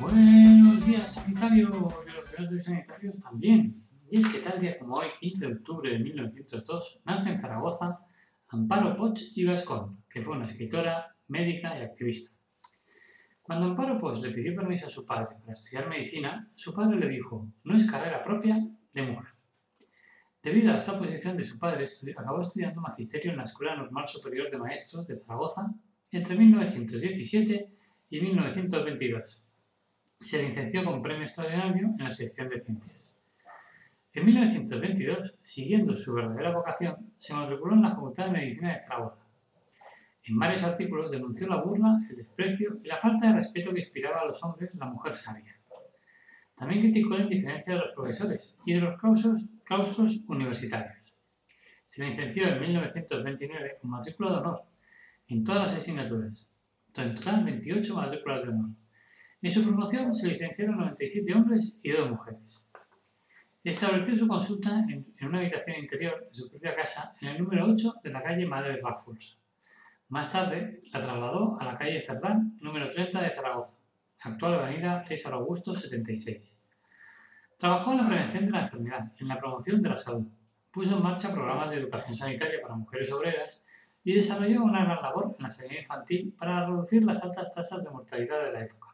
Buenos días, sanitarios y los ciudadanos sanitarios también. Y es que tal día como hoy, 15 de octubre de 1902, nace en Zaragoza Amparo Poch y Gascón, que fue una escritora, médica y activista. Cuando Amparo Poch le pidió permiso a su padre para estudiar medicina, su padre le dijo, no es carrera propia de mujer. Debido a esta oposición de su padre, acabó estudiando magisterio en la Escuela Normal Superior de Maestros de Zaragoza entre 1917 y 1922 se licenció con premio extraordinario en la sección de ciencias. En 1922, siguiendo su verdadera vocación, se matriculó en la Facultad de Medicina de Zaragoza. En varios artículos denunció la burla, el desprecio y la falta de respeto que inspiraba a los hombres la mujer sabia. También criticó la indiferencia de los profesores y de los claustros, universitarios. Se licenció en 1929 con matrícula de honor en todas las asignaturas, en total 28 matrículas de honor. En su promoción se licenciaron 97 hombres y 2 mujeres. Estableció su consulta en, una habitación interior de su propia casa en el número 8 de la calle Madre Raffles. Más tarde la trasladó a la calle Cerdán, número 30 de Zaragoza, actual avenida César Augusto 76. Trabajó en la prevención de la enfermedad, en la promoción de la salud. Puso en marcha programas de educación sanitaria para mujeres obreras y desarrolló una gran labor en la sanidad infantil para reducir las altas tasas de mortalidad de la época.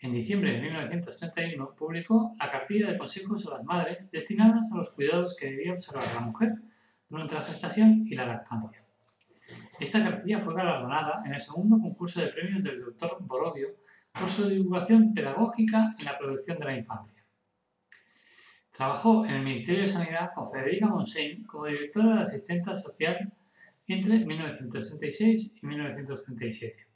En diciembre de 1931 publicó la cartilla de consejos a las madres destinadas a los cuidados que debía observar la mujer durante la gestación y la lactancia. Esta cartilla fue galardonada en el segundo concurso de premios del Dr. Borovio por su divulgación pedagógica en la producción de la infancia. Trabajó en el Ministerio de Sanidad con Federica Monsein como directora de asistenta social entre 1966 y 1937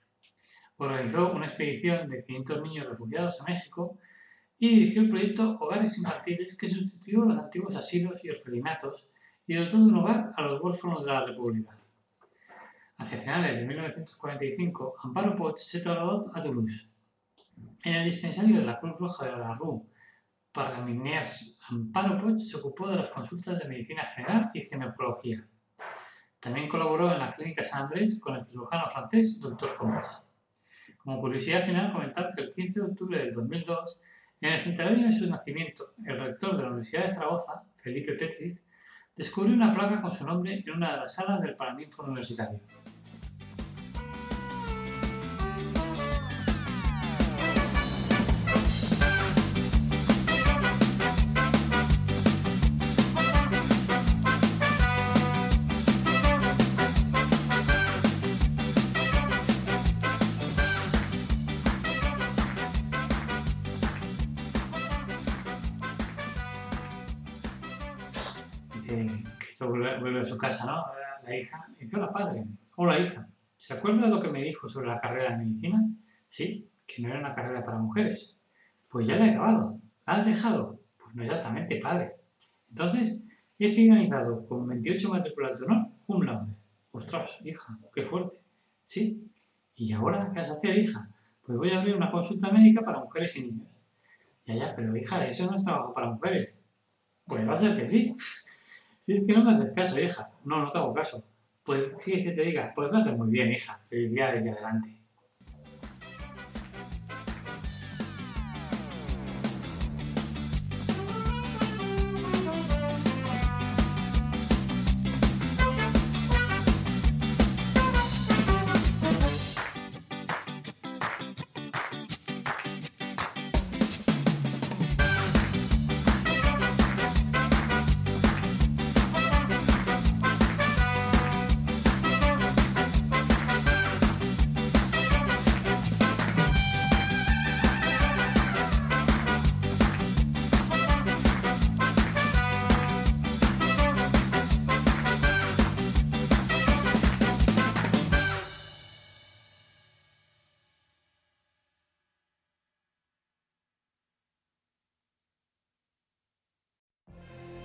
organizó una expedición de 500 niños refugiados a México y dirigió el proyecto Hogares Infantiles que sustituyó los antiguos asilos y orfelinatos y dotó de un hogar a los huérfanos de la República. Hacia finales de 1945, Amparo Poch se trasladó a Toulouse. En el dispensario de la Cruz Roja de la Rue Pargaminiers, Amparo Poch se ocupó de las consultas de medicina general y ginecología. También colaboró en la clínica San Andrés con el cirujano francés Dr. Thomas. Como curiosidad final, comentar que el 15 de octubre del 2002, en el centenario de su nacimiento, el rector de la Universidad de Zaragoza, Felipe Petriz, descubrió una placa con su nombre en una de las salas del Paraninfo Universitario. Que esto vuelve, a su casa, ¿no? La hija, dice, hola padre, hola hija, ¿se acuerda de lo que me dijo sobre la carrera de medicina? Sí, que no era una carrera para mujeres. Pues ya la he acabado. ¿La has dejado? Pues no exactamente, padre. Entonces, he finalizado con 28 matrículas de honor, un laude. Ostras, hija, qué fuerte. Sí. ¿Y ahora qué vas a hacer, hija? Pues voy a abrir una consulta médica para mujeres y niños. Ya, ya, pero hija, eso no es trabajo para mujeres. Pues va a ser que sí. Si es que no me haces caso, hija. No, no te hago caso. Pues sí, que te diga, pues me haces muy bien, hija. Felicidades y adelante.